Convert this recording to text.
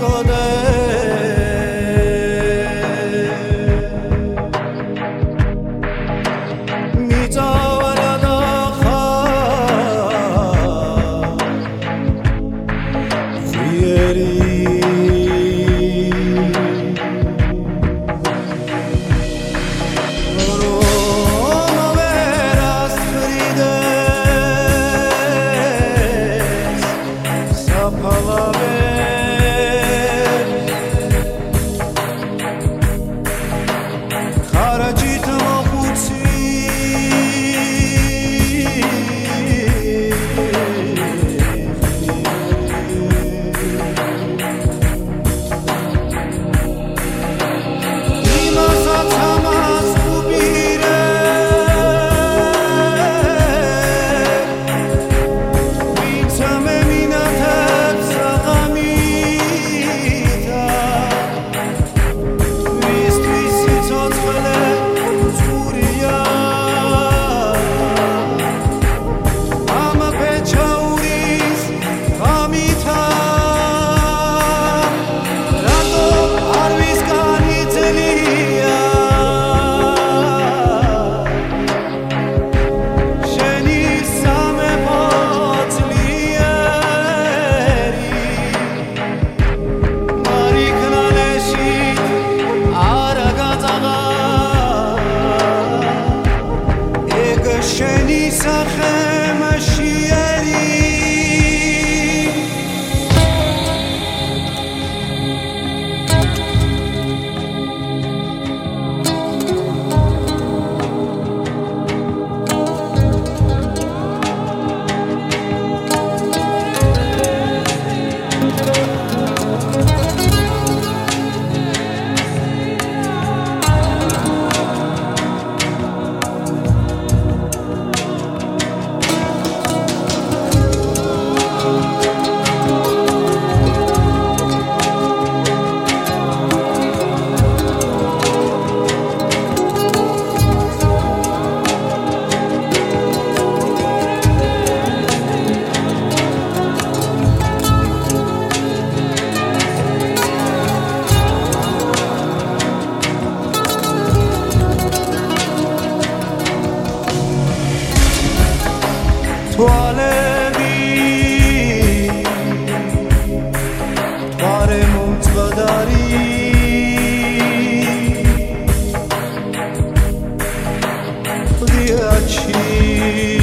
koder toalerii Toare mulți vădarii De